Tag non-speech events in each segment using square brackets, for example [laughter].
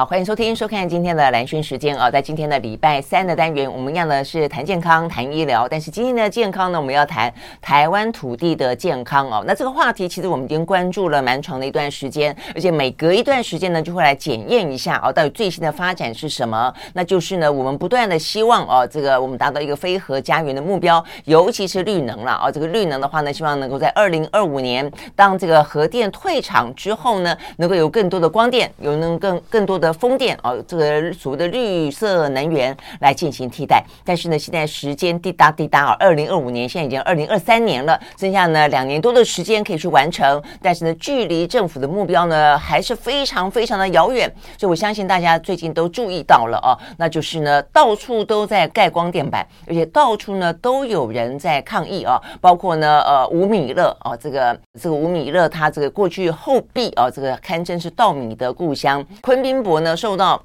好，欢迎收听、收看今天的蓝轩时间啊，在今天的礼拜三的单元，我们一样呢是谈健康、谈医疗，但是今天的健康呢，我们要谈台湾土地的健康哦。那这个话题其实我们已经关注了蛮长的一段时间，而且每隔一段时间呢，就会来检验一下哦，到底最新的发展是什么？那就是呢，我们不断的希望哦，这个我们达到一个非核家园的目标，尤其是绿能了哦。这个绿能的话呢，希望能够在二零二五年，当这个核电退场之后呢，能够有更多的光电，有能更更多的。风电哦，这个所谓的绿色能源来进行替代，但是呢，现在时间滴答滴答啊，二零二五年现在已经二零二三年了，剩下呢两年多的时间可以去完成，但是呢，距离政府的目标呢还是非常非常的遥远，所以我相信大家最近都注意到了哦，那就是呢到处都在盖光电板，而且到处呢都有人在抗议啊，包括呢呃吴米勒哦，这个这个吴米勒他这个过去后壁啊，这个堪称是稻米的故乡，昆宾呢受到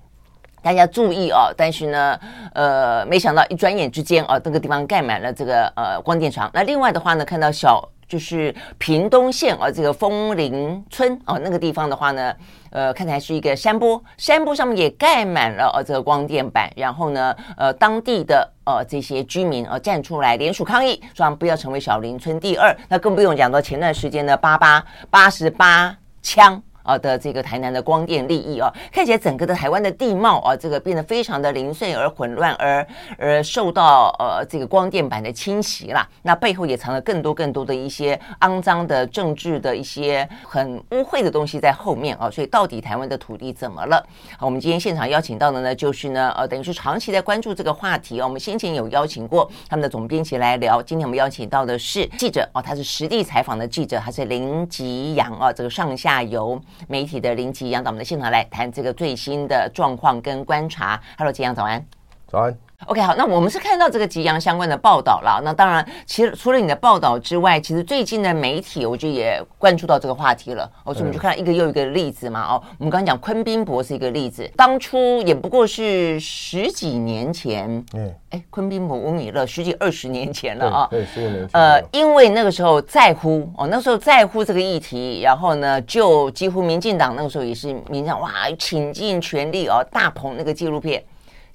大家注意哦，但是呢，呃，没想到一转眼之间哦，这个地方盖满了这个呃光电厂。那另外的话呢，看到小就是屏东县哦，这个枫林村哦，那个地方的话呢，呃，看起来是一个山坡，山坡上面也盖满了呃这个光电板。然后呢，呃，当地的呃这些居民呃站出来联署抗议，说不要成为小林村第二。那更不用讲到前段时间的八八八十八枪。啊的这个台南的光电利益啊，看起来整个的台湾的地貌啊，这个变得非常的零碎而混乱，而而受到呃这个光电板的侵袭啦。那背后也藏了更多更多的一些肮脏的政治的一些很污秽的东西在后面啊。所以到底台湾的土地怎么了？好，我们今天现场邀请到的呢，就是呢呃等于是长期在关注这个话题啊。我们先前有邀请过他们的总编辑来聊，今天我们邀请到的是记者哦，他是实地采访的记者，他是林吉洋啊，这个上下游。媒体的林吉阳到我们的现场来谈这个最新的状况跟观察。Hello，吉阳，早安。早安。OK，好，那我们是看到这个吉阳相关的报道啦。那当然，其实除了你的报道之外，其实最近的媒体，我觉得也关注到这个话题了。哦，所以我们就看到一个又一个例子嘛。哦，我们刚刚讲昆宾博是一个例子，当初也不过是十几年前。嗯。哎，昆宾博、吴米勒，十几二十年前了啊。对，十五年前。呃，因为那个时候在乎哦，那时候在乎这个议题，然后呢，就几乎民进党那个时候也是民进党哇，倾尽全力哦，大捧那个纪录片。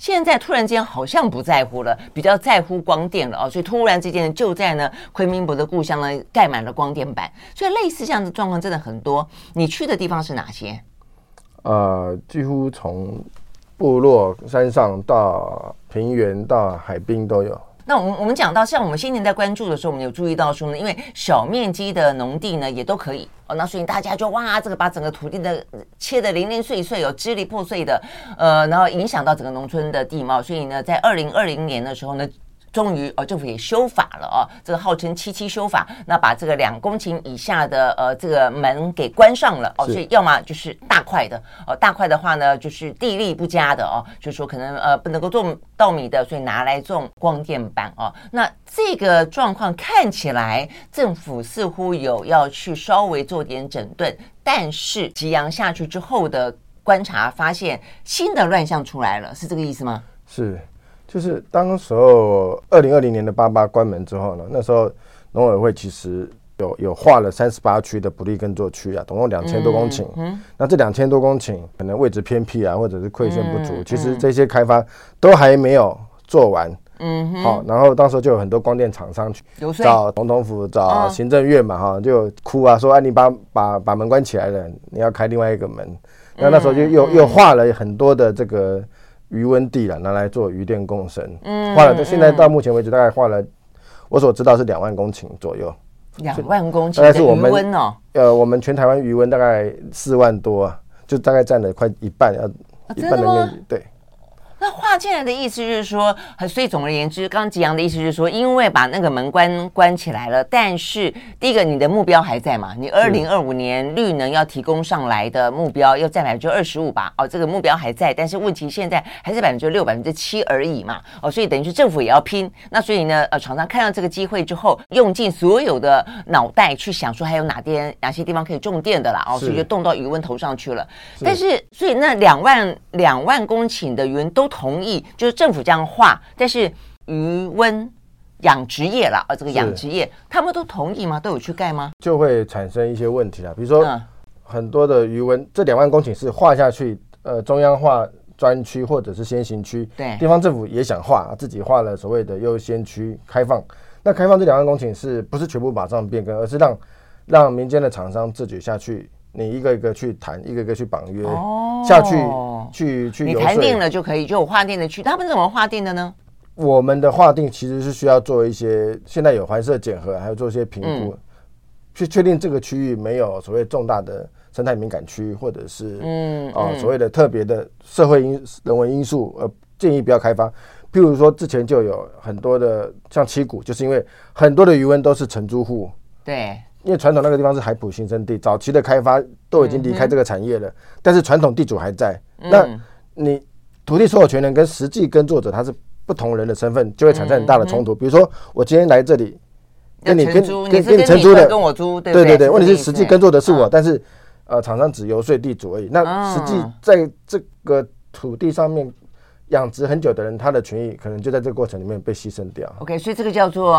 现在突然间好像不在乎了，比较在乎光电了哦，所以突然之间就在呢昆明博的故乡呢盖满了光电板，所以类似这样的状况真的很多。你去的地方是哪些？呃，几乎从部落山上到平原到海滨都有。那我们我们讲到像我们先前在关注的时候，我们有注意到说呢，因为小面积的农地呢也都可以哦，那所以大家就哇，这个把整个土地的切的零零碎碎哦，支离破碎的，呃，然后影响到整个农村的地貌，所以呢，在二零二零年的时候呢。终于，呃，政府也修法了哦，这个号称“七七修法”，那把这个两公顷以下的呃这个门给关上了哦，所以要么就是大块的哦，大块的话呢，就是地力不佳的哦，就是说可能呃不能够种稻米的，所以拿来种光电板哦。那这个状况看起来政府似乎有要去稍微做点整顿，但是吉阳下去之后的观察发现新的乱象出来了，是这个意思吗？是。就是当时候二零二零年的八八关门之后呢，那时候农委会其实有有划了三十八区的不利耕作区啊，总共两千多公顷。嗯，嗯，那这两千多公顷可能位置偏僻啊，或者是馈线不足，嗯，其实这些开发都还没有做完。嗯，好，然后当时就有很多光电厂商去找总统府、找行政院嘛，哈，就哭啊，说啊，你把把把门关起来了，你要开另外一个门。那那时候就又又划了很多的这个。鱼塭地了，拿来做余电共生，嗯，花了，到现在到目前为止，大概花了，我所知道是两万公顷左右，两万公顷的余温哦，呃，我们全台湾余温大概四万多啊，就大概占了快一半，要一半的面积，对。那划进来的意思就是说，所以总而言之，刚刚吉阳的意思就是说，因为把那个门关关起来了，但是第一个你的目标还在嘛？你二零二五年绿能要提供上来的目标要占百分之二十五吧？哦，这个目标还在，但是问题现在还是百分之六、百分之七而已嘛？哦，所以等于是政府也要拼。那所以呢，呃，厂商看到这个机会之后，用尽所有的脑袋去想说还有哪边哪些地方可以种电的啦？哦，所以就动到余温头上去了。但是所以那两万两万公顷的鱼塭都。同意，就是政府这样画，但是鱼温养殖业了啊，这个养殖业他们都同意吗？都有去盖吗？就会产生一些问题了，比如说很多的鱼温，这两万公顷是划下去呃中央划专区或者是先行区，对，地方政府也想划，自己划了所谓的优先区开放。那开放这两万公顷是不是全部马上变更，而是让让民间的厂商自己下去，你一个一个去谈，一个一个去绑约、哦、下去，去去。你谈定了就可以，就有划定的区，他们怎么划定的呢？我们的划定其实是需要做一些，现在有环设检核，还有做一些评估，嗯、去确定这个区域没有所谓重大的生态敏感区，或者是嗯啊、呃、所谓的特别的社会因人为因素，呃，建议不要开发。譬如说，之前就有很多的像七股，就是因为很多的余温都是承租户。对，因为传统那个地方是海埔新生地，早期的开发都已经离开这个产业了，嗯、但是传统地主还在。嗯、那你土地所有权人跟实际耕作者他是不同人的身份，就会产生很大的冲突。嗯、比如说，我今天来这里跟你跟跟跟你承租的，跟我租，对对对对，问题是实际耕作的是我，但是呃，厂商只游说地主而已。那实际在这个土地上面。养殖很久的人，他的权益可能就在这个过程里面被牺牲掉。OK，所以这个叫做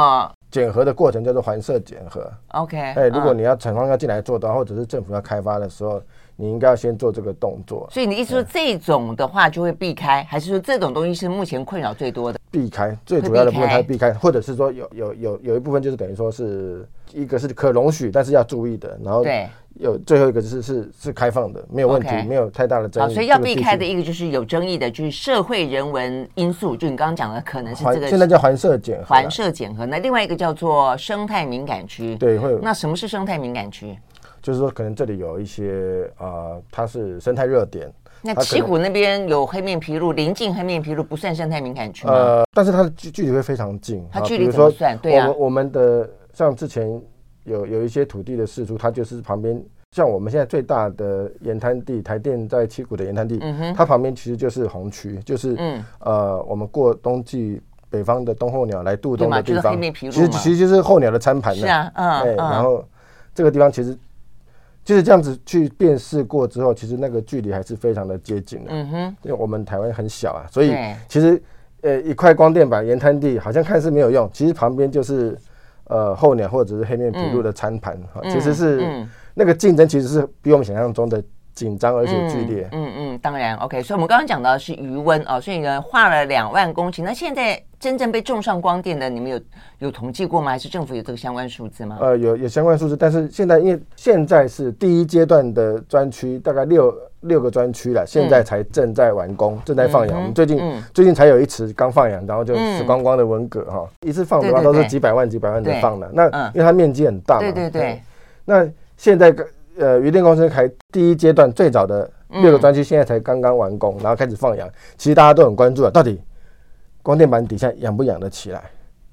检核的过程叫做环设检核。OK，哎，如果你要厂方要进来做的，或者是政府要开发的时候，你应该要先做这个动作。所以你意思说这种的话就会避开，还是说这种东西是目前困扰最多的？避开最主要的部分，它避开，或者是说有有有有一部分就是等于说是一个是可容许，但是要注意的，然后对。有最后一个就是是是开放的，没有问题，Okay. 没有太大的争议。好，所以要避开的一个就是有争议的，就是社会人文因素。就你刚刚讲的，可能是这个现在叫环设检核。环设检核，那另外一个叫做生态敏感区。对，会有。那什么是生态敏感区？就是说，可能这里有一些啊、呃，它是生态热点。那七股那边有黑面琵鹭，临近黑面琵鹭不算生态敏感区吗？呃，但是它的距距离会非常近。它距离怎么算？对啊，我们我们的像之前。有有一些土地的释出，它就是旁边，像我们现在最大的盐滩地，台电在七股的盐滩地，嗯、它旁边其实就是红区，就是、嗯、呃，我们过冬季北方的冬候鸟来渡冬的地方，就是、其实其实就是候鸟的餐盘。是啊，嗯，对，然后这个地方其实就是这样子去辨识过之后，其实那个距离还是非常的接近的。嗯哼，因为我们台湾很小啊，所以其实呃一块光电板盐滩地好像看似没有用，其实旁边就是。呃，候鸟或者是黑面琵鹭的餐盘其实是、嗯、那个竞争其实是比我们想象中的紧张而且剧烈。嗯嗯，嗯，当然，OK。所以我们刚刚讲到的是余温哦，所以呢，划了两万公顷。那现在真正被种上光电的，你们有有统计过吗？还是政府有这个相关数字吗？呃，有有相关数字，但是现在因为现在是第一阶段的专区，大概六。六个专区了，现在才正在完工，嗯、正在放羊。我们最近、嗯、最近才有一池刚放羊，然后就死光光的文蛤哈，嗯、一次放的话都是几百万、几百万的放的。那因为它面积很大嘛，对对对，对。那现在呃，渔电公司开第一阶段最早的六个专区，现在才刚刚完工，然后开始放羊。其实大家都很关注啊，到底光电板底下养不养得起来？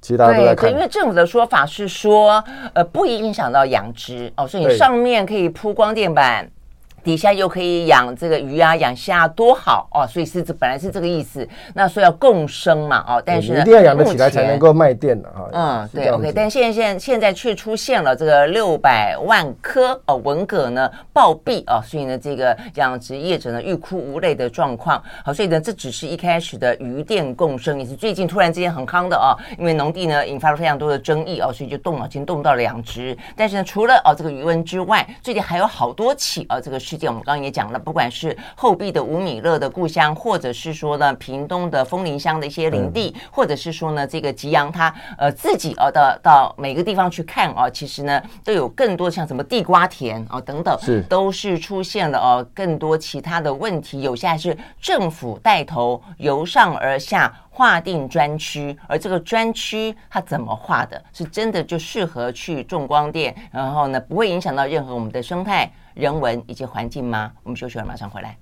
其实大家都在看。因为政府的说法是说，呃，不影响到养殖哦，所以你上面可以铺光电板。底下又可以养这个鱼啊，养虾多好哦！所以是这本来是这个意思。那说要共生嘛，哦，但是一定要养得起来才能够卖电的哈。嗯，对，OK。但现在现在现在却出现了这个六百万颗哦文蛤呢暴毙哦，所以呢这个养殖业者呢欲哭无泪的状况。好，所以呢这只是一开始的鱼电共生，也是最近突然之间很夯的哦，因为农地呢引发了非常多的争议哦，所以就动脑筋动到了养殖。但是呢除了哦这个鱼温之外，最近还有好多起啊、哦、这个事。我们刚刚也讲了，不管是后壁的吴米勒的故乡，或者是说呢屏东的枫林乡的一些林地，嗯、或者是说呢这个吉阳他呃自己呃到到每个地方去看啊，其实呢都有更多像什么地瓜田啊等等，是都是出现了哦更多其他的问题。有些还是政府带头由上而下划定专区，而这个专区它怎么划的？是真的就适合去种光电，然后呢不会影响到任何我们的生态。人文以及环境吗？我们休息了，马上回来。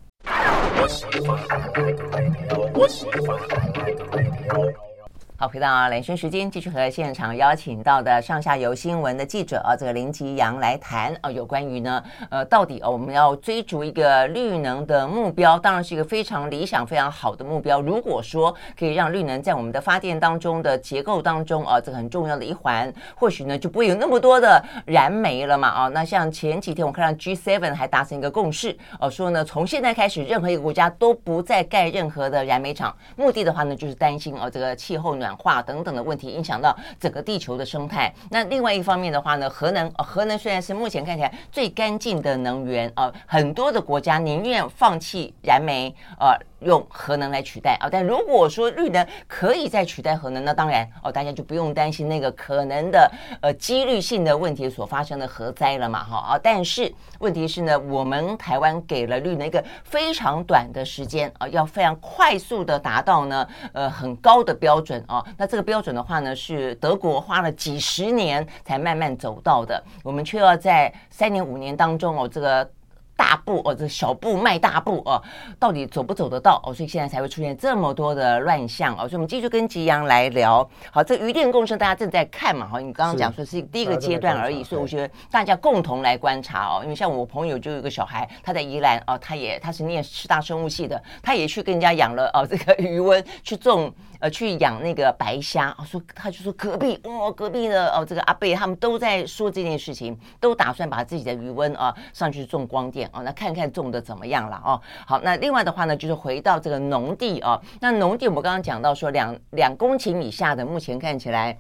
好，回到兰萱时间，继续和现场邀请到的上下游新闻的记者啊，这个林吉洋来谈啊，有关于呢，呃，到底啊，我们要追逐一个绿能的目标，当然是一个非常理想、非常好的目标。如果说可以让绿能在我们的发电当中的结构当中啊，这个很重要的一环，或许呢就不会有那么多的燃煤了嘛啊。那像前几天我看到 G7 还达成一个共识哦，说呢从现在开始，任何一个国家都不再盖任何的燃煤厂，目的的话呢就是担心哦，这个气候呢。氧化等等的问题，影响到整个地球的生态。那另外一方面的话呢，核能，核能虽然是目前看起来最干净的能源啊，很多的国家宁愿放弃燃煤，呃。用核能来取代啊，但如果说绿能可以再取代核能，那当然哦，大家就不用担心那个可能的呃几率性的问题所发生的核灾了嘛，哈啊！但是问题是呢，我们台湾给了绿能一个非常短的时间啊，要非常快速的达到呢呃很高的标准啊，那这个标准的话呢，是德国花了几十年才慢慢走到的，我们却要在三年五年当中哦这个。大步哦，这小步迈大步哦，到底走不走得到哦？所以现在才会出现这么多的乱象哦。所以我们继续跟吉阳来聊。好，这鱼电共生大家正在看嘛？哈，你刚刚讲说是第一个阶段而已，所以我觉得大家共同来观察哦。因为像我朋友就有一个小孩，他在宜兰哦，他也他是念师大生物系的，他也去跟人家养了哦这个 [laughs] 鱼温去种。去养那个白虾啊，说他就说隔壁哦，隔壁的哦，这个阿贝他们都在说这件事情，都打算把自己的余温啊上去种光电啊，那看看种的怎么样了哦。好，那另外的话呢，就是回到这个农地啊，那农地我们刚刚讲到说两两公顷以下的，目前看起来。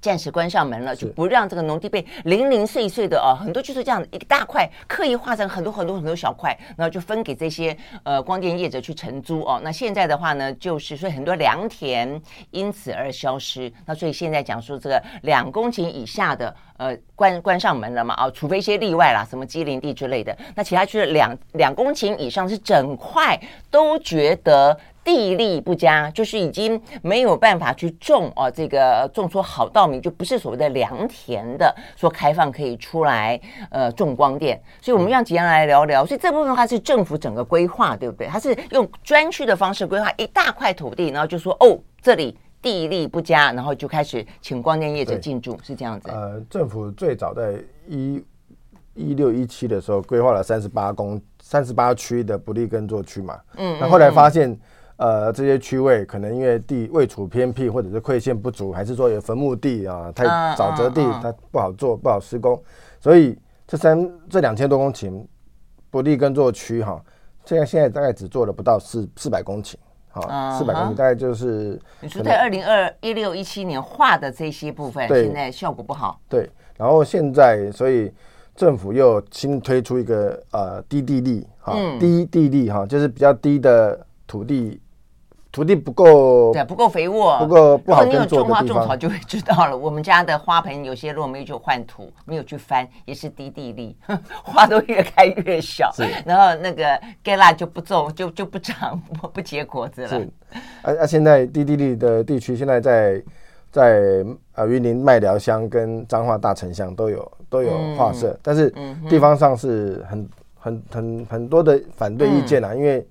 暂时关上门了，就不让这个农地被零零碎碎的哦，很多就是这样一大块，刻意划成很多很多很多小块，然后就分给这些呃光电业者去承租哦。那现在的话呢，就是所以很多良田因此而消失。那所以现在讲说这个两公顷以下的呃关关上门了嘛啊、哦，除非一些例外啦，什么畸零地之类的。那其他区的两两公顷以上是整块都觉得。地力不佳，就是已经没有办法去种哦，这个种出好稻米，就不是所谓的良田的，说开放可以出来呃种光电，所以我们让吉洋来聊聊。所以这部分的话是政府整个规划，对不对？它是用专区的方式规划一大块土地，然后就说哦，这里地力不佳，然后就开始请光电业者进驻，是这样子。呃，政府最早在一一六一七的时候规划了三十八公三十八区的不利耕作区嘛，嗯，那后来发现。呃，这些区位可能因为地位处偏僻，或者是馈线不足，还是说有坟墓地啊，太沼泽地，它不好做，不好施工，所以这三这两千多公顷不利耕作区哈，现在现在大概只做了不到四四百公顷，好，四百公顷大概就是你说在二零二一六一七年画的这些部分，现在效果不好。对，然后现在所以政府又新推出一个呃低地利哈，低地利哈，就是比较低的土地。土地不够，对，不够肥沃，不够不好耕作的地方。你有种花种草就会知道了。我们家的花盆有些落没就换土，没有去翻，也是低地力，[laughs] 花都越开越小。是，然后那个芥辣就不种，就就不长，不 [laughs] 不结果子了。是，啊啊！现在低地力的地区，现在在在啊云林麦寮乡跟彰化大城乡都有都有画社，嗯、但是地方上是很很很很多的反对意见啊，嗯、因为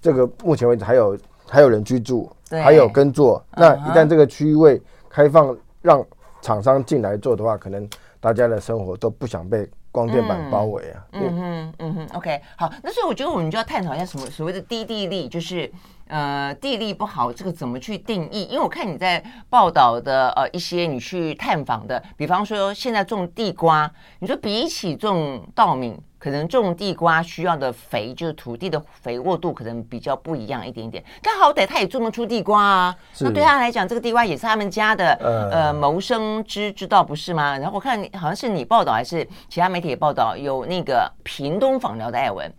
这个目前为止还有。还有人居住，还有耕作。那一旦这个区域位开放，让厂商进来做的话，可能大家的生活都不想被光电板包围啊。嗯哼，嗯哼，OK，好。那所以我觉得我们就要探讨一下什么所谓的低地利，就是呃地力不好，这个怎么去定义？因为我看你在报道的呃一些你去探访的，比方说现在种地瓜，你说比起种稻米。可能种地瓜需要的肥，就是土地的肥沃度可能比较不一样一点点。但好歹他也种得出地瓜啊，那对他来讲，这个地瓜也是他们家的呃谋生之之道，不是吗？然后我看好像是你报道还是其他媒体也报道，有那个屏东访寮的艾文，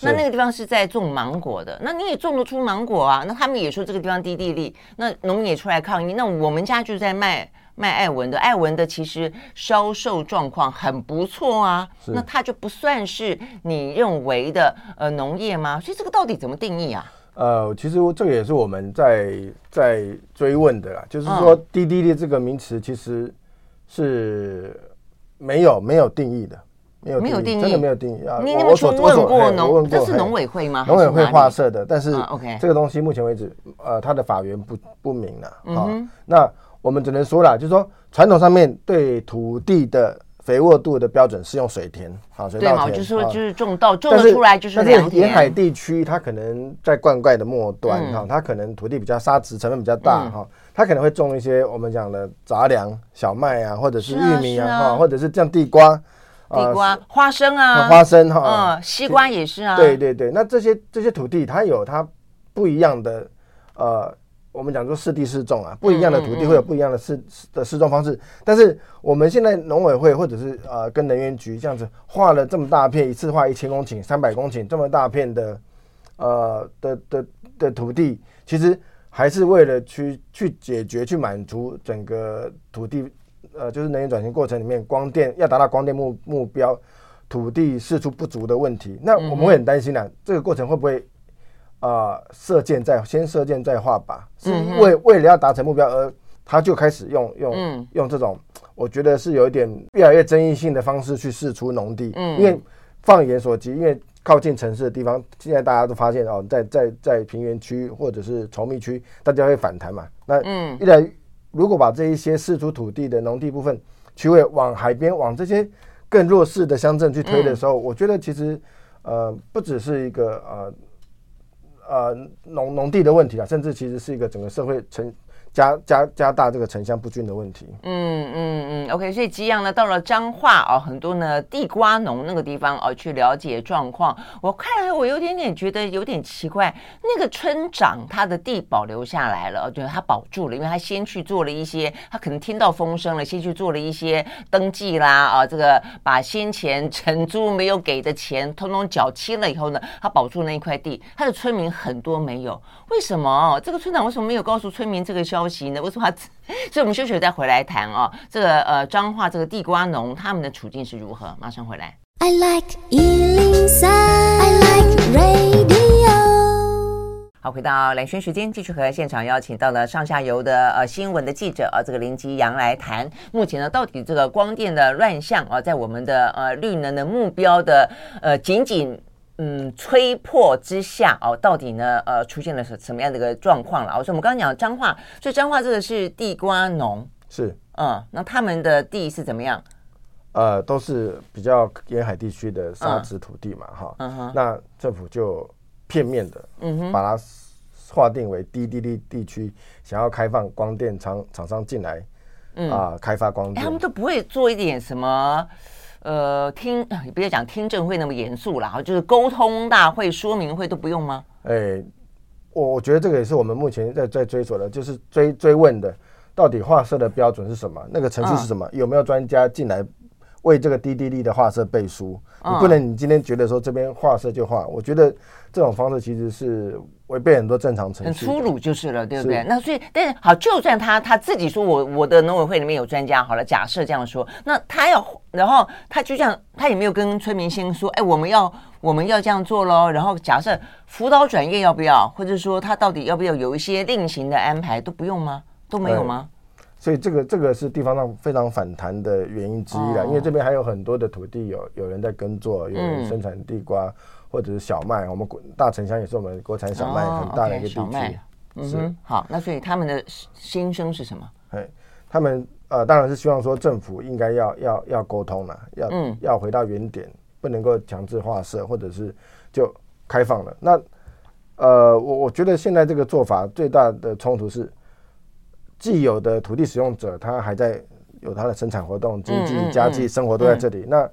那那个地方是在种芒果的，那你也种得出芒果啊？那他们也说这个地方低地利，那农民也出来抗议，那我们家就在卖。卖艾文的，艾文的其实销售状况很不错啊，那它就不算是你认为的呃农业吗？所以这个到底怎么定义啊？呃，其实这个也是我们在在追问的啦，就是说低地力这个名词其实是没有没有定义的，没有没有定义，真的没有定义啊。你有去问过农？这是农委会吗？农委会划设的，但是 OK 这个东西目前为止，呃，它的法源不不明了啊。那我们只能说了，就是说传统上面对土地的肥沃度的标准是用水田，好水稻田。对嘛，就是说就是种稻种得出来就是良田。但是沿海地区它可能在灌溉的末端哈，它可能土地比较沙质成分比较大哈，它可能会种一些我们讲的杂粮、小麦啊，或者是玉米啊哈，或者是像地瓜、地瓜、花生啊、花生哈，嗯，西瓜也是啊。对对对，那这些这些土地它有它不一样的呃。我们讲说适地适种啊，不一样的土地会有不一样的适的适种方式。但是我们现在农委会或者是呃跟能源局这样子画了这么大片，一次画一千公顷、三百公顷这么大片的呃的的的土地，其实还是为了去去解决、去满足整个土地呃就是能源转型过程里面光电要达到光电目目标，土地释出不足的问题。那我们会很担心啊，这个过程会不会？啊、呃，射箭再先射箭再画靶，是为为了要达成目标而他就开始用用、嗯、用这种，我觉得是有一点越来越争议性的方式去释出农地。嗯，因为放眼所及，因为靠近城市的地方，现在大家都发现哦，在在在平原区或者是稠密区，大家会反弹嘛。那嗯，一来如果把这一些释出土地的农地部分，区位往海边往这些更弱势的乡镇去推的时候，嗯、我觉得其实呃不只是一个呃。呃，农农地的问题啊，甚至其实是一个整个社会成。加加加大这个城乡不均的问题。嗯嗯嗯，OK，所以吉阳呢到了彰化哦，很多呢地瓜农那个地方哦去了解状况。我看来我有点点觉得有点奇怪，那个村长他的地保留下来了，对，他保住了，因为他先去做了一些，他可能听到风声了，先去做了一些登记啦啊，这个把先前承租没有给的钱通通缴清了以后呢，他保住那一块地，他的村民很多没有，为什么？这个村长为什么没有告诉村民这个消？消息呢？为什么？[laughs] 所以我们休息再回来谈哦。这个呃，彰化这个地瓜农他们的处境是如何？马上回来。I like 103, I like radio。好，回到蓝轩时间，继续和现场邀请到了上下游的呃新闻的记者啊，这个林吉阳来谈目前呢，到底这个光电的乱象啊，在我们的呃绿能的目标的呃仅仅。嗯，吹破之下哦，到底呢？呃，出现了什什么样的一个状况了？我说我们刚刚讲彰化，所以彰化这个是地瓜农，是嗯，那他们的地是怎么样？呃，都是比较沿海地区的沙质土地嘛，哈、嗯，嗯、那政府就片面的，嗯哼，把它划定为低地利地区，想要开放光电厂厂商进来，嗯啊，开发光电，他们都不会做一点什么。呃，听 [laughs] 你不要讲听证会那么严肃啦，就是沟通大会、说明会都不用吗？哎、欸，我我觉得这个也是我们目前在在追索的，就是追追问的，到底画设的标准是什么？那个程序是什么？嗯、有没有专家进来为这个低地利的画社背书？你不能你今天觉得说这边画社就画，我觉得这种方式其实是。违背很多正常程序，很粗鲁就是了，对不对？那所以，但是好，就算他他自己说我我的农委会里面有专家，好了，假设这样说，那他要，然后他就这样，他也没有跟村民先说，哎，我们要 [laughs] 我们要这样做喽。然后假设辅导转业要不要，或者说他到底要不要有一些另行的安排，都不用吗？都没有吗？所以这个这个是地方上非常反弹的原因之一了，哦、因为这边还有很多的土地有有人在耕作，有人生产地瓜。嗯或者是小麦，我们大城乡也是我们国产小麦很大的一个地区。哦 okay, 嗯哼，好，那所以他们的心声是什么？哎，他们呃，当然是希望说政府应该要要要沟通了，要、嗯、要回到原点，不能够强制划设，或者是就开放了。那呃，我我觉得现在这个做法最大的冲突是，既有的土地使用者他还在有他的生产活动、经济、家计、生活都在这里，那。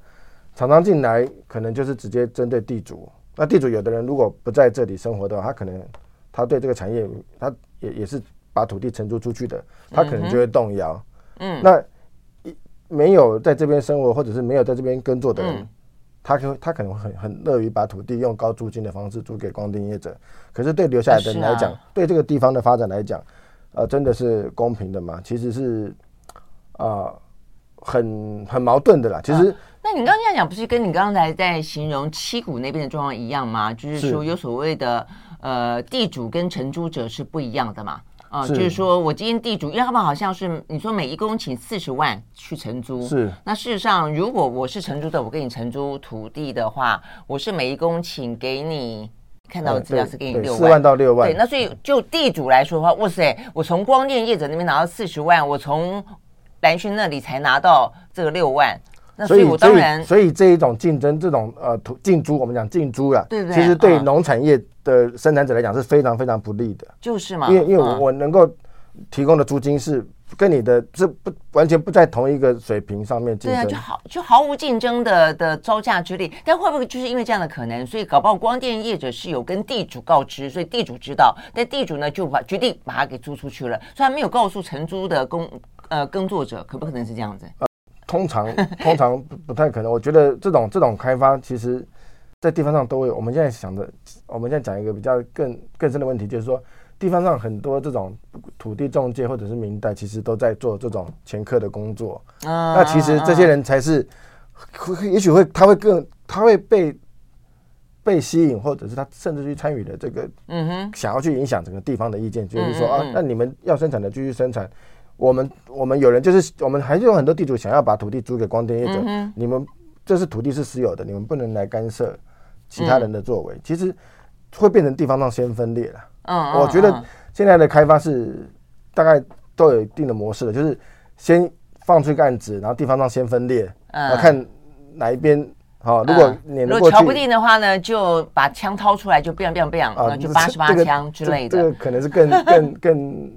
厂商进来可能就是直接针对地主，那地主有的人如果不在这里生活的话，他可能他对这个产业，他也也是把土地承租出去的，他可能就会动摇。嗯，那没有在这边生活或者是没有在这边耕作的人，他可他可能会很很乐于把土地用高租金的方式租给光电业者。可是对留下来的人来讲，对这个地方的发展来讲，呃，真的是公平的吗？其实是啊，很很矛盾的啦。其实。那你刚刚这样讲，不是跟你刚才在形容七股那边的状况一样吗？就是说有所谓的呃地主跟承租者是不一样的嘛？啊、呃，就是说我今天地主，因为他们好像是你说每一公顷四十万去承租，是。那事实上，如果我是承租的，我给你承租土地的话，我是每一公顷给你看到的资料是给你六万，四万到六万。对，那所以就地主来说的话，哇塞，我从光电业者那边拿到四十万，我从兰萱那里才拿到这个六万。所以，所以，所以这一种竞争，这种呃土竞租，我们讲竞租啊，对对？其实对农产业的生产者来讲是非常非常不利的。就是嘛，因为因为我我能够提供的租金是跟你的这不完全不在同一个水平上面竞争，对啊，就好就毫无竞争的的招架之力。但会不会就是因为这样的可能，所以搞不好光电业者是有跟地主告知，所以地主知道，但地主呢就把决定把它给租出去了，所以他没有告诉承租的工呃耕作者，可不可能是这样子？呃，通常通常不不太可能。我觉得这种这种开发，其实在地方上都会。我们现在想的，我们现在讲一个比较更更深的问题，就是说。地方上很多这种土地中介或者是民代，其实都在做这种前科的工作。啊，那其实这些人才是，也许会他会更他会被被吸引，或者是他甚至去参与的这个，嗯哼，想要去影响整个地方的意见，就是说啊，那你们要生产的继续生产，我们我们有人就是我们还是有很多地主想要把土地租给光电业者，你们这是土地是私有的，你们不能来干涉其他人的作为，其实会变成地方上先分裂了。嗯，我觉得现在的开发是大概都有一定的模式了，就是先放出一个案子，然后地方上先分裂，嗯，看哪一边好。如果你如果瞧不定的话呢，就把枪掏出来，就 biang biang biang，啊，就八十八枪之类的。这个可能是更更更。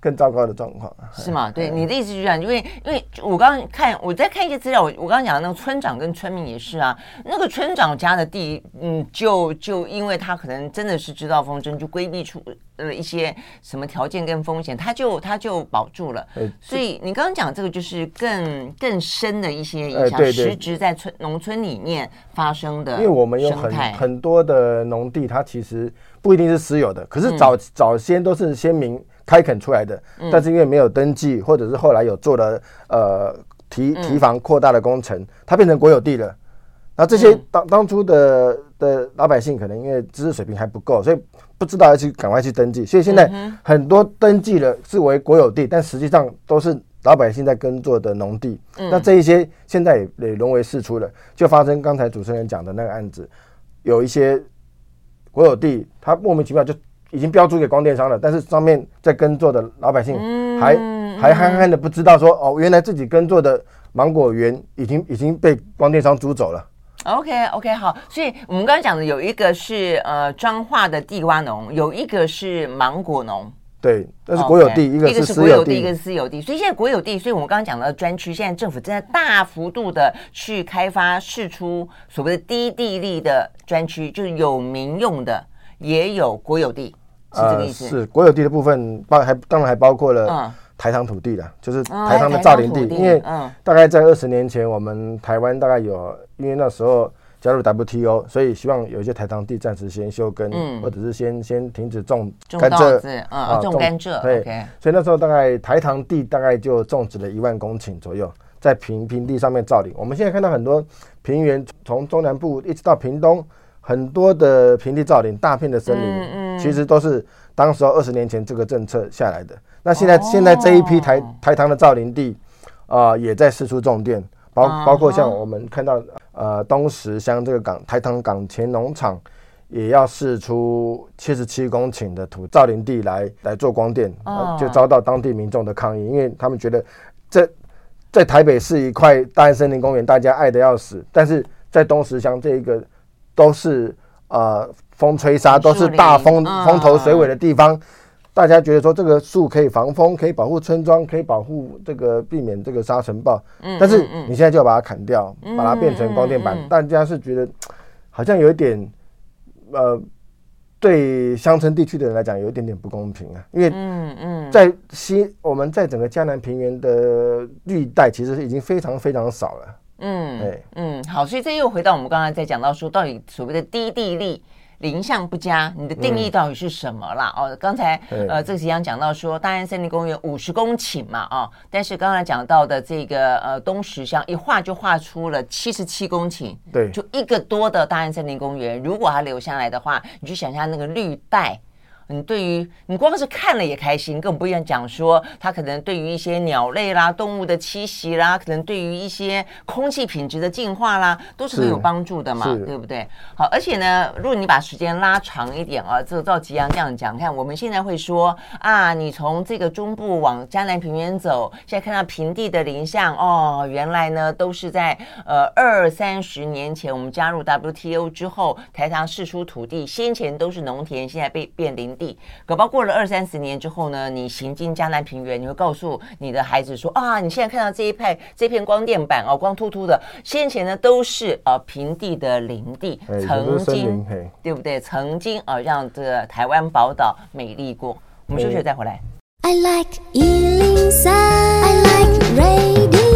更糟糕的状况是吗？对，你的意思就是这样，因为因为我刚刚看我在看一些资料，我我刚刚讲的那个村长跟村民也是啊，那个村长家的地，嗯，就就因为他可能真的是知道风筝，就规避出了一些什么条件跟风险，他就他就保住了。所以你刚刚讲这个就是更更深的一些影响，实质在村农村里面发生的。因为我们有很很多的农地，它其实不一定是私有的，可是早早先都是先民。开垦出来的，但是因为没有登记，或者是后来有做了呃提提防扩大的工程，它变成国有地了。那这些当当初的的老百姓可能因为知识水平还不够，所以不知道要去赶快去登记。所以现在很多登记了是为国有地，但实际上都是老百姓在耕作的农地。那这一些现在也也沦为事出了，就发生刚才主持人讲的那个案子，有一些国有地，他莫名其妙就。已经标注给光电商了，但是上面在耕作的老百姓还、嗯、还憨憨的不知道说哦，原来自己耕作的芒果园已经已经被光电商租走了。OK OK 好，所以我们刚刚讲的有一个是呃彰化的地瓜农，有一个是芒果农。对，那是国有地，okay, 一个是国有地，一个是私有地。所以现在国有地，所以我们刚刚讲到的专区，现在政府正在大幅度的去开发释出所谓的低地利的专区，就是有民用的，也有国有地。是这个意思。呃，是国有地的部分包还当然还包括了台糖土地了，就是台糖的造林地。因为大概在二十年前，我们台湾大概有，因为那时候加入 WTO，所以希望有一些台糖地暂时先休耕，或者是先先停止种甘蔗啊，种甘蔗。对，所以那时候大概台糖地大概就种植了一万公顷左右，在平平地上面造林。我们现在看到很多平原，从中南部一直到屏东。很多的平地造林，大片的森林，嗯嗯、其实都是当时候二十年前这个政策下来的。那现在、哦、现在这一批台台糖的造林地，啊、呃，也在释出种电，包包括像我们看到呃东石乡这个港台糖港前农场，也要试出七十七公顷的土造林地来来做光电，哦、就遭到当地民众的抗议，因为他们觉得这在台北是一块大安森林公园，大家爱的要死，但是在东石乡这一个。都是呃风吹沙，都是大风风头水尾的地方，大家觉得说这个树可以防风，可以保护村庄，可以保护这个避免这个沙尘暴。但是你现在就要把它砍掉，把它变成光电板，大家是觉得好像有一点呃，对乡村地区的人来讲有一点点不公平啊，因为嗯嗯，在西我们在整个江南平原的绿带其实已经非常非常少了。嗯，对，嗯，好，所以这又回到我们刚才在讲到说，到底所谓的低地利、林相不佳，你的定义到底是什么啦？嗯、哦，刚才呃，这个即将讲到说，大安森林公园五十公顷嘛，啊、哦，但是刚才讲到的这个呃东石乡一画就画出了七十七公顷，对，就一个多的大安森林公园，如果它留下来的话，你就想象那个绿带。你对于你光是看了也开心，更不愿讲说它可能对于一些鸟类啦、动物的栖息啦，可能对于一些空气品质的净化啦，都是很有帮助的嘛，对不对？好，而且呢，如果你把时间拉长一点啊，这个照吉阳这样讲，看我们现在会说啊，你从这个中部往江南平原走，现在看到平地的林相哦，原来呢都是在呃二三十年前我们加入 WTO 之后，台糖释出土地，先前都是农田，现在被变林。地。搞不好过了二三十年之后呢，你行经江南平原，你会告诉你的孩子说啊，你现在看到这一派这片光电板哦，光秃秃的，先前呢都是呃平地的林地，曾经对不对？曾经啊让这个台湾宝岛美丽过。我们休息再回来。I like 103, I like radio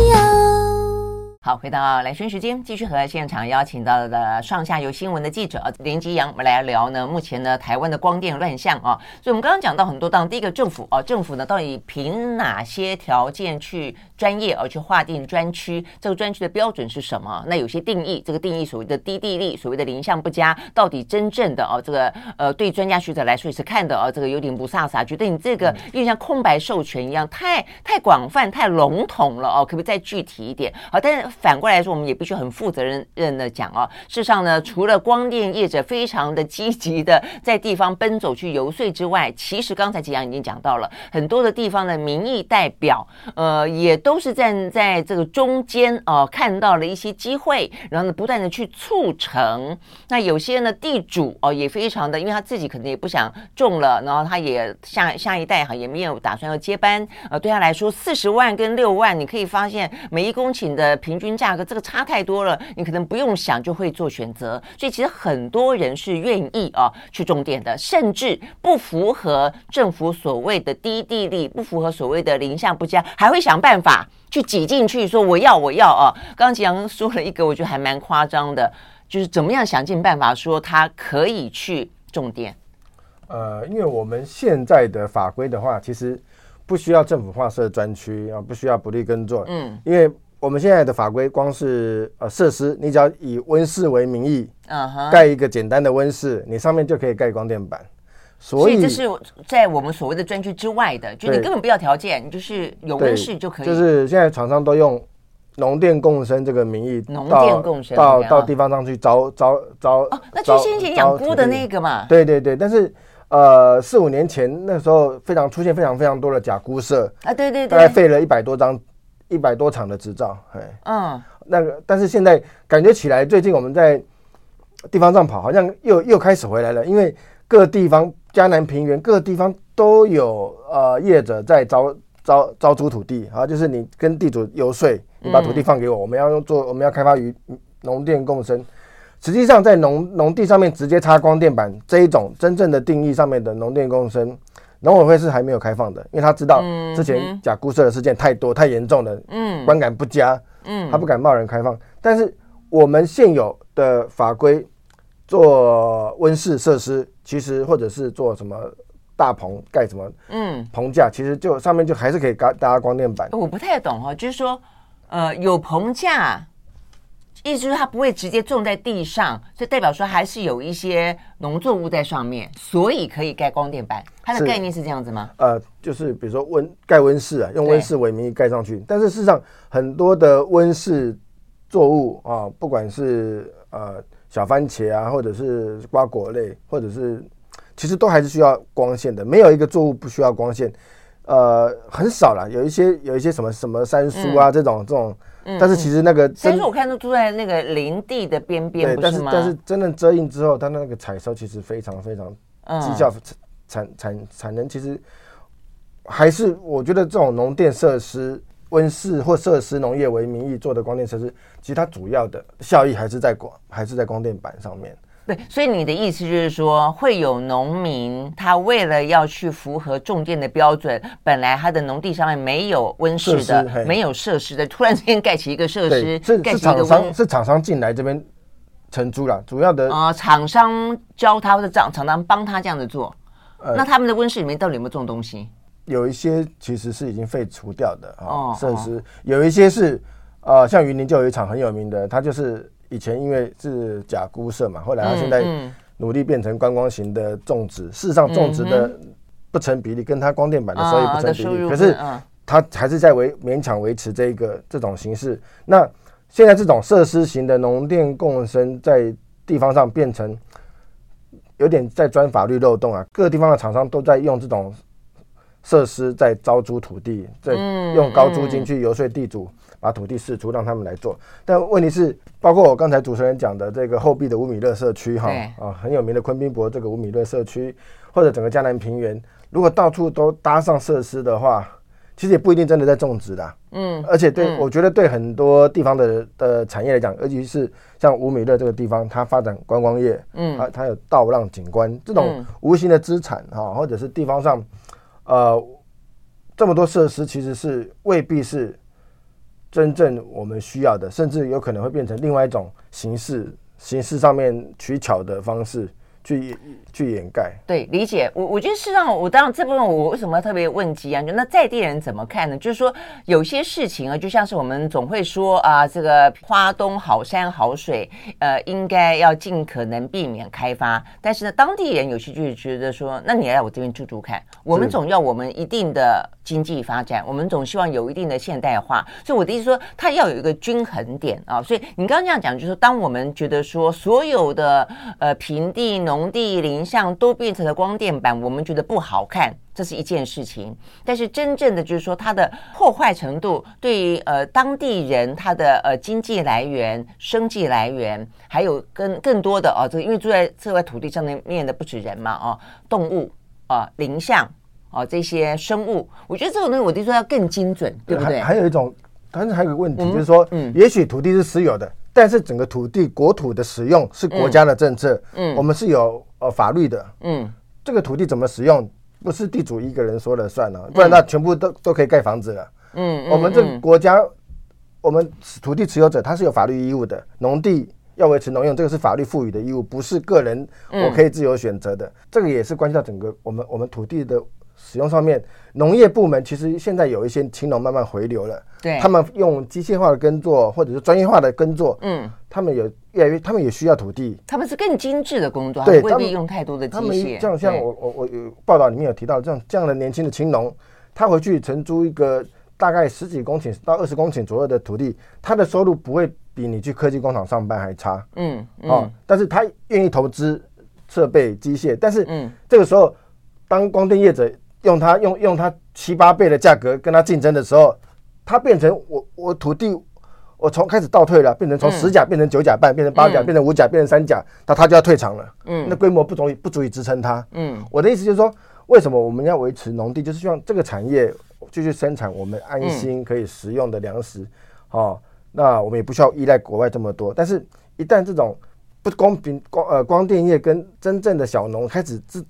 好，回到兰萱时间，继续和现场邀请到的上下游新闻的记者林吉洋，我们来聊呢。目前呢，台湾的光电乱象啊，所以我们刚刚讲到很多，当第一个政府啊，政府呢到底凭哪些条件去专业而去划定专区？这个专区的标准是什么？那有些定义，这个定义所谓的低地力，所谓的林相不佳，到底真正的哦，这个呃，对专家学者来说也是看的哦，这个有点不飒飒，觉得你这个有点像空白授权一样，太太广泛、太笼统了哦，可不可以再具体一点？好，但是。反过来说，我们也必须很负责任任的讲哦。事实上呢，除了光电业者非常的积极的在地方奔走去游说之外，其实刚才吉阳已经讲到了很多的地方的民意代表，呃，也都是站在这个中间哦、看到了一些机会，然后呢，不断的去促成。那有些呢，地主哦、也非常的，因为他自己可能也不想种了，然后他也下下一代哈也没有打算要接班。呃，对他来说，四十万跟六万，你可以发现每一公顷的平均价格这个差太多了，你可能不用想就会做选择，所以其实很多人是愿意啊去种电的，甚至不符合政府所谓的低地利，不符合所谓的零下不佳，还会想办法去挤进去说我要我要啊。刚刚吉阳说了一个，我觉得还蛮夸张的，就是怎么样想尽办法说他可以去种电。呃，因为我们现在的法规的话，其实不需要政府划设专区啊，不需要不利耕作，嗯，因为。我们现在的法规，光是呃设施，你只要以温室为名义，嗯哼，盖一个简单的温室，你上面就可以盖光电板。所以这是在我们所谓的专区之外的，就你根本不要条件，你就是有温室就可以。就是现在厂商都用农电共生这个名义，农电共生到到地方上去招招招。哦，那就先前养菇的那个嘛。对对对，但是呃四五年前那时候非常出现非常非常多的假菇社啊，对对对，大概废了一百多张。一百多场的执照，哎，嗯，那个，但是现在感觉起来，最近我们在地方上跑，好像又又开始回来了，因为各地方江南平原各地方都有呃业者在招招招租土地啊，就是你跟地主游说，你把土地放给我，嗯、我们要用做，我们要开发与农电共生。实际上在农农地上面直接插光电板这一种真正的定义上面的农电共生。农委会是还没有开放的，因为他知道之前假菇社的事件太多太严重了，嗯，观感不佳，嗯，他不敢贸然开放。但是我们现有的法规做温室设施，其实或者是做什么大棚盖什么，嗯，棚架，其实就上面就还是可以搭搭光电板。我不太懂哈，就是说，呃，有棚架。意思就是它不会直接种在地上，所以代表说还是有一些农作物在上面，所以可以盖光电板。它的概念是这样子吗？呃，就是比如说温盖温室啊，用温室为名义盖上去。但是事实上，很多的温室作物啊，不管是呃小番茄啊，或者是瓜果类，或者是其实都还是需要光线的。没有一个作物不需要光线，呃，很少了。有一些有一些什么什么山苏啊、嗯、这种这种。但是其实那个，所以说我看都住在那个林地的边边，但是但是真正遮荫之后，它那个采收其实非常非常绩效产产产能，其实还是我觉得这种农电设施、温室或设施农业为名义做的光电设施，其实它主要的效益还是在光还是在光电板上面。对，所以你的意思就是说，会有农民他为了要去符合种电的标准，本来他的农地上面没有温室的，没有设施的，突然之间盖起一个设施，是是 [laughs] 厂商是厂商进来这边承租了，主要的啊，厂商教他或者厂厂商帮他这样子做，呃，那他们的温室里面到底有没有种东西？有一些其实是已经废除掉的啊设施，有一些是呃，像云林就有一场很有名的，它就是。以前因为是假菇社嘛，后来他现在努力变成观光型的种植。事实上，种植的不成比例，跟他光电板的收益不成比例。可是他还是在维勉强维持这个这种形式。那现在这种设施型的农电共生，在地方上变成有点在钻法律漏洞啊。各个地方的厂商都在用这种设施在招租土地，在用高租金去游说地主。把土地释出，让他们来做。但问题是，包括我刚才主持人讲的这个后壁的五米勒社区，哈啊，很有名的昆宾博这个五米勒社区，或者整个嘉南平原，如果到处都搭上设施的话，其实也不一定真的在种植的。嗯，而且对、嗯、我觉得对很多地方的的产业来讲，尤其是像五米勒这个地方，它发展观光业，嗯，它它有道浪景观这种无形的资产哈，或者是地方上，呃，这么多设施其实是未必是真正我们需要的，甚至有可能会变成另外一种形式，形式上面取巧的方式。去去掩盖，对，理解我，我觉得事实上，我当然这部分我为什么要特别问吉安？就那在地人怎么看呢？就是说有些事情啊，就像是我们总会说啊，这个花东好山好水，呃，应该要尽可能避免开发。但是呢，当地人有些就是觉得说，那你来我这边住住看，我们总要我们一定的经济发展，我们总希望有一定的现代化。所以我的意思说，它要有一个均衡点啊。所以你刚刚这样讲，就是说，当我们觉得说所有的呃平地农农地林相都变成了光电板，我们觉得不好看，这是一件事情。但是真正的就是说，它的破坏程度对于呃当地人他的呃经济来源、生计来源，还有更更多的哦，这个因为住在这块土地上面的不止人嘛，哦，动物啊、呃、林相哦这些生物，我觉得这种东西我就说要更精准，对不对？还，还有一种，但是还有一个问题，嗯、就是说，嗯，也许土地是私有的。但是整个土地国土的使用是国家的政策，嗯，我们是有呃法律的，嗯，这个土地怎么使用不是地主一个人说了算了，不然那全部都都可以盖房子了，嗯，我们这个国家，我们土地持有者他是有法律义务的，农地要维持农用，这个是法律赋予的义务，不是个人我可以自由选择的，这个也是关系到整个我们我们土地的。使用上面，农业部门其实现在有一些青农慢慢回流了，对，他们用机械化的耕作或者是专业化的耕作，嗯，他们有越来越，他们也需要土地，他们是更精致的工作，对，未必用太多的机械。像像我我我有报道里面有提到，这样这样的年轻的青农，他回去承租一个大概十几公顷到二十公顷左右的土地，他的收入不会比你去科技工厂上班还差，嗯，哦，但是他愿意投资设备机械，但是嗯，这个时候当光电业者。用它用用它七八倍的价格跟它竞争的时候，它变成我我土地我从开始倒退了，变成从十甲变成九甲半，变成八甲，变成五甲，变成三甲，那它就要退场了。嗯，那规模不足以不足以支撑它。嗯，我的意思就是说，为什么我们要维持农地，就是希望这个产业继续生产我们安心可以食用的粮食。哦，那我们也不需要依赖国外这么多。但是，一旦这种不公平光呃光电业跟真正的小农开始自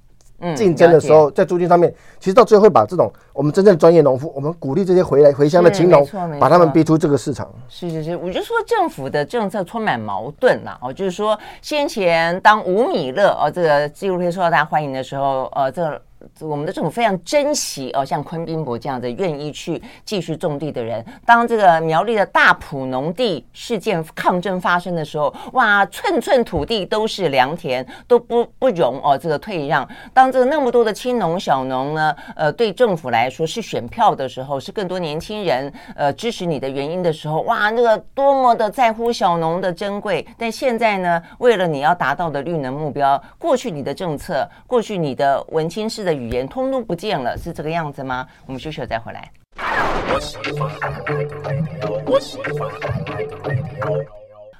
竞争的时候，在租金上面，其实到最后会把这种我们真正专业农夫，我们鼓励这些回来回乡的青农，把他们逼出这个市场。是是是，我就说政府的政策充满矛盾啦哦，就是说先前当吴米乐哦这个纪录片受到大家欢迎的时候，呃这个。我们的政府非常珍惜哦，像昆宾博这样的愿意去继续种地的人。当这个苗栗的大埔农地事件抗争发生的时候，哇，寸寸土地都是良田，都不不容哦这个退让。当这个那么多的青农小农呢，呃，对政府来说是选票的时候，是更多年轻人呃支持你的原因的时候，哇，那个多么的在乎小农的珍贵。但现在呢，为了你要达到的绿能目标，过去你的政策，过去你的文青式的。语言通通不见了，是这个样子吗？我们休息了再回来。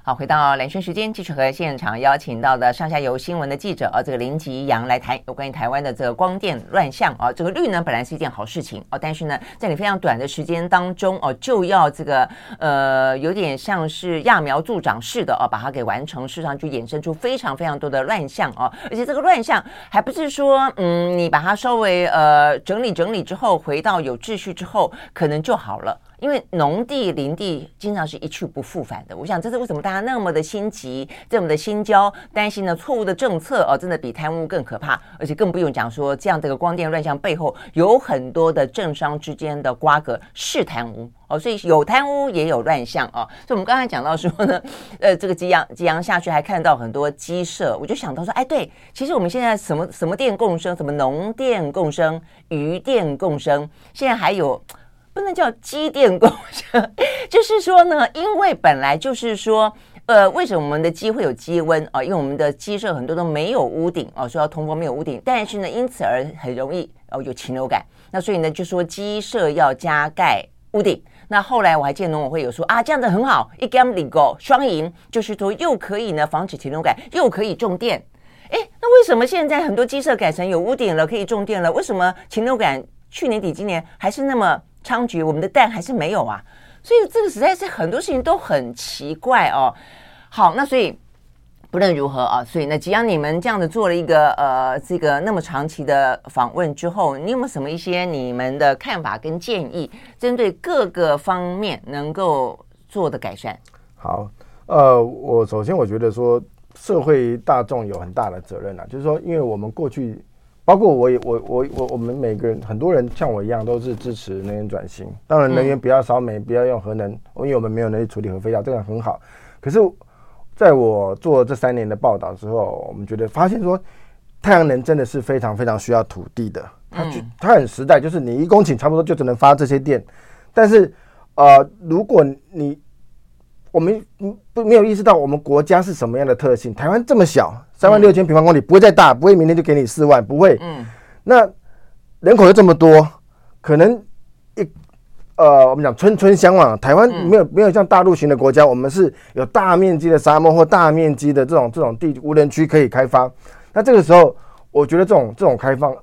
好，回到兰萱时间，继续和现场邀请到的上下游新闻的记者啊，这个林吉洋来谈有关于台湾的这个光电乱象啊。这个绿呢本来是一件好事情哦，但是呢，在你非常短的时间当中哦，就要这个呃，有点像是揠苗助长似的哦，把它给完成，事实上就衍生出非常非常多的乱象哦。而且这个乱象还不是说嗯，你把它稍微呃整理整理之后，回到有秩序之后，可能就好了。因为农地、林地经常是一去不复返的，我想这是为什么大家那么的心急、这么的心焦，担心呢？错误的政策哦，真的比贪污更可怕，而且更不用讲说这样的一个光电乱象背后有很多的政商之间的瓜葛是贪污哦，所以有贪污也有乱象哦。[laughs] 所以我们刚才讲到说呢，呃，这个吉阳吉阳下去还看到很多鸡舍，我就想到说，哎，对，其实我们现在什么什么电共生，什么农电共生、渔电共生，现在还有。不能叫机电工程，[laughs] 就是说呢，因为本来就是说，呃，为什么我们的鸡会有鸡瘟啊？因为我们的鸡舍很多都没有屋顶哦，说要通风没有屋顶，但是呢，因此而很容易哦有禽流感。那所以呢，就说鸡舍要加盖屋顶。那后来我还见农委会有说啊，这样子很好，一 gam 两个双赢，就是说又可以呢防止禽流感，又可以种电。哎，那为什么现在很多鸡舍改成有屋顶了，可以种电了？为什么禽流感去年底今年还是那么猖獗？我们的蛋还是没有啊？所以这个实在是很多事情都很奇怪哦。好，那所以。不论如何啊，所以呢，吉洋你们这样子做了一个呃，这个那么长期的访问之后，你有没有什么一些你们的看法跟建议，针对各个方面能够做的改善？好，呃，我首先我觉得说社会大众有很大的责任啊，就是说，因为我们过去，包括我也我我我我们每个人很多人像我一样都是支持能源转型，当然能源不要烧煤，不要用核能，因为我们没有能力处理核废料，这个很好，可是。在我做这三年的报道之后，我们觉得发现说，太阳能真的是非常非常需要土地的。它就它很实在，就是你一公顷差不多就只能发这些电。但是，呃，如果你我们不没有意识到我们国家是什么样的特性，台湾这么小，三万六千平方公里，不会再大，不会明天就给你四万，不会。嗯。那人口又这么多，可能一。呃，我们讲村村相望，台湾没有、嗯、没有像大陆型的国家，我们是有大面积的沙漠或大面积的这种这种地无人区可以开发。那这个时候，我觉得这种这种开放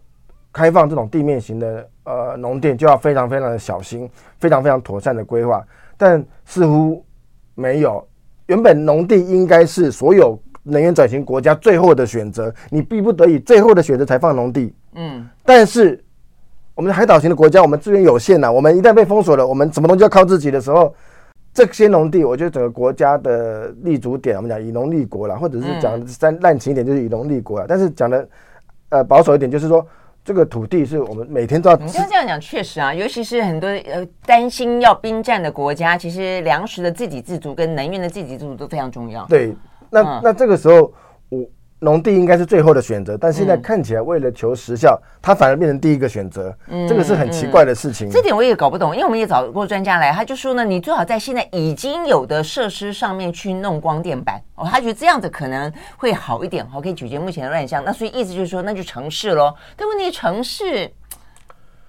开放这种地面型的呃农店就要非常非常的小心，非常非常妥善的规划。但似乎没有，原本农地应该是所有能源转型国家最后的选择，你逼不得已最后的选择才放农地。嗯，但是。我们海岛型的国家，我们资源有限呐、啊。我们一旦被封锁了，我们什么东西要靠自己的时候，这些农地，我觉得整个国家的立足点，我们讲以农立国啦，或者是讲再滥情一点，就是以农立国了。但是讲的呃保守一点，就是说这个土地是我们每天都要。你要这样讲，确实啊，尤其是很多呃担心要兵战的国家，其实粮食的自给自足跟能源的自给自足都非常重要。对，那、嗯、那这个时候我。农地应该是最后的选择，但现在看起来，为了求时效，嗯、它反而变成第一个选择。嗯，这个是很奇怪的事情。这点我也搞不懂，因为我们也找过专家来，他就说呢，你最好在现在已经有的设施上面去弄光电板哦，他觉得这样子可能会好一点，哦，可以解决目前的乱象。那所以意思就是说，那就城市喽。但问题城市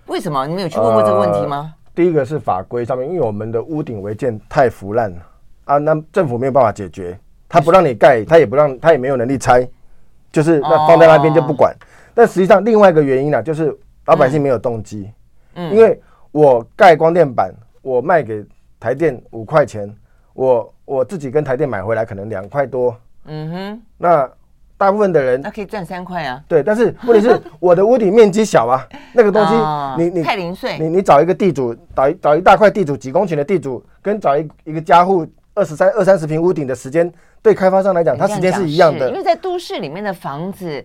为什么？你们有去问过这个问题吗？呃、第一个是法规上面，因为我们的屋顶违建太腐烂了啊，那政府没有办法解决，他不让你盖，他也不让他也没有能力拆。就是那放在那边就不管，哦、但实际上另外一个原因呢，就是老百姓没有动机。嗯，因为我盖光电板，我卖给台电五块钱，我我自己跟台电买回来可能两块多。嗯哼，那大部分的人那可以赚三块啊。对，但是问题是 [laughs] 我的屋顶面积小啊，那个东西你你太零碎，你你找一个地主，找一找一大块地主几公顷的地主，跟找一一个家户二十三二三十平屋顶的时间。对开发商来讲，它时间是一样的。因为在都市里面的房子，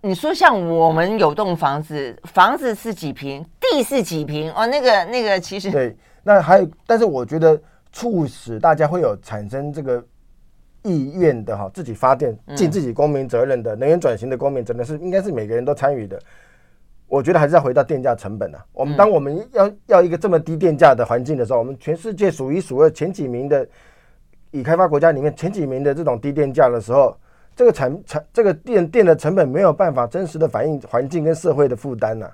你说像我们有栋房子，房子是几平，地是几平哦，那个那个其实对。那还有，但是我觉得促使大家会有产生这个意愿的哈，自己发电尽自己公民责任的能源转型的公民责任是应该是每个人都参与的。我觉得还是要回到电价成本啊。我们当我们要要一个这么低电价的环境的时候，我们全世界数一数二前几名的。已开发国家里面前几名的这种低电价的时候，这个产产这个电电的成本没有办法真实的反映环境跟社会的负担呐。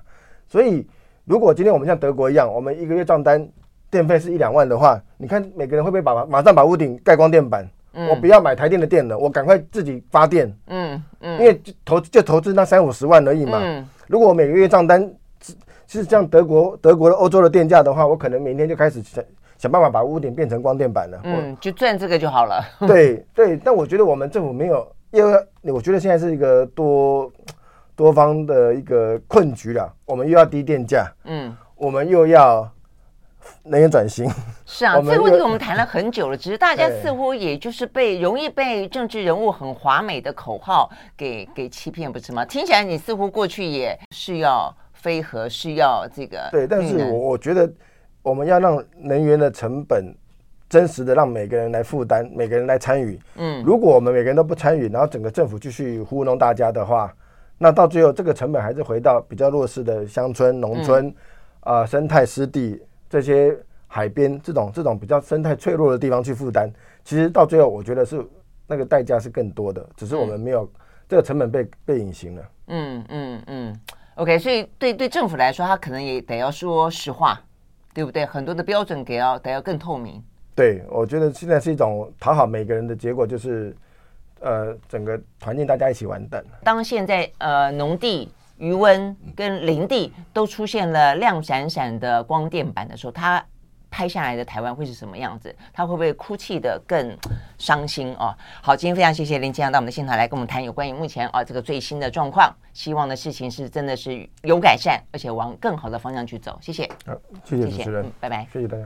所以，如果今天我们像德国一样，我们一个月账单电费是一两万的话，你看每个人会不会把马上把屋顶盖光电板？嗯、我不要买台电的电了，我赶快自己发电。嗯嗯，因为就投就投资那三五十万而已嘛。嗯、如果我每个月账单是是像德国德国的欧洲的电价的话，我可能明天就开始想办法把屋顶变成光电板了，嗯，就赚这个就好了。[laughs] 对对，但我觉得我们政府没有，因为我觉得现在是一个多多方的一个困局了。我们又要低电价，嗯，我们又要能源转型。是啊，[laughs] 这个问题我们谈了很久了，只是大家似乎也就是被容易被政治人物很华美的口号给给欺骗，不是吗？听起来你似乎过去也是要非核，是要这个。对，但是我我觉得。我们要让能源的成本真实的让每个人来负担，每个人来参与。嗯，如果我们每个人都不参与，然后整个政府继续糊弄大家的话，那到最后这个成本还是回到比较弱势的乡村、农村，啊、呃，生态湿地这些海边这种这种比较生态脆弱的地方去负担。其实到最后，我觉得是那个代价是更多的，只是我们没有这个成本被被隐形了。嗯嗯嗯。OK，所以对对政府来说，他可能也得要说实话。对不对？很多的标准给要得要更透明。对，我觉得现在是一种讨好每个人的结果，就是呃整个团建大家一起完蛋。当现在呃农地、余温跟林地都出现了亮闪闪的光电板的时候，它。拍下来的台湾会是什么样子？他会不会哭泣的更伤心哦？好，今天非常谢谢林清阳到我们的现场来跟我们谈有关于目前啊这个最新的状况，希望的事情是真的是有改善，而且往更好的方向去走。谢谢，好，谢谢主持人，拜拜，谢谢大家。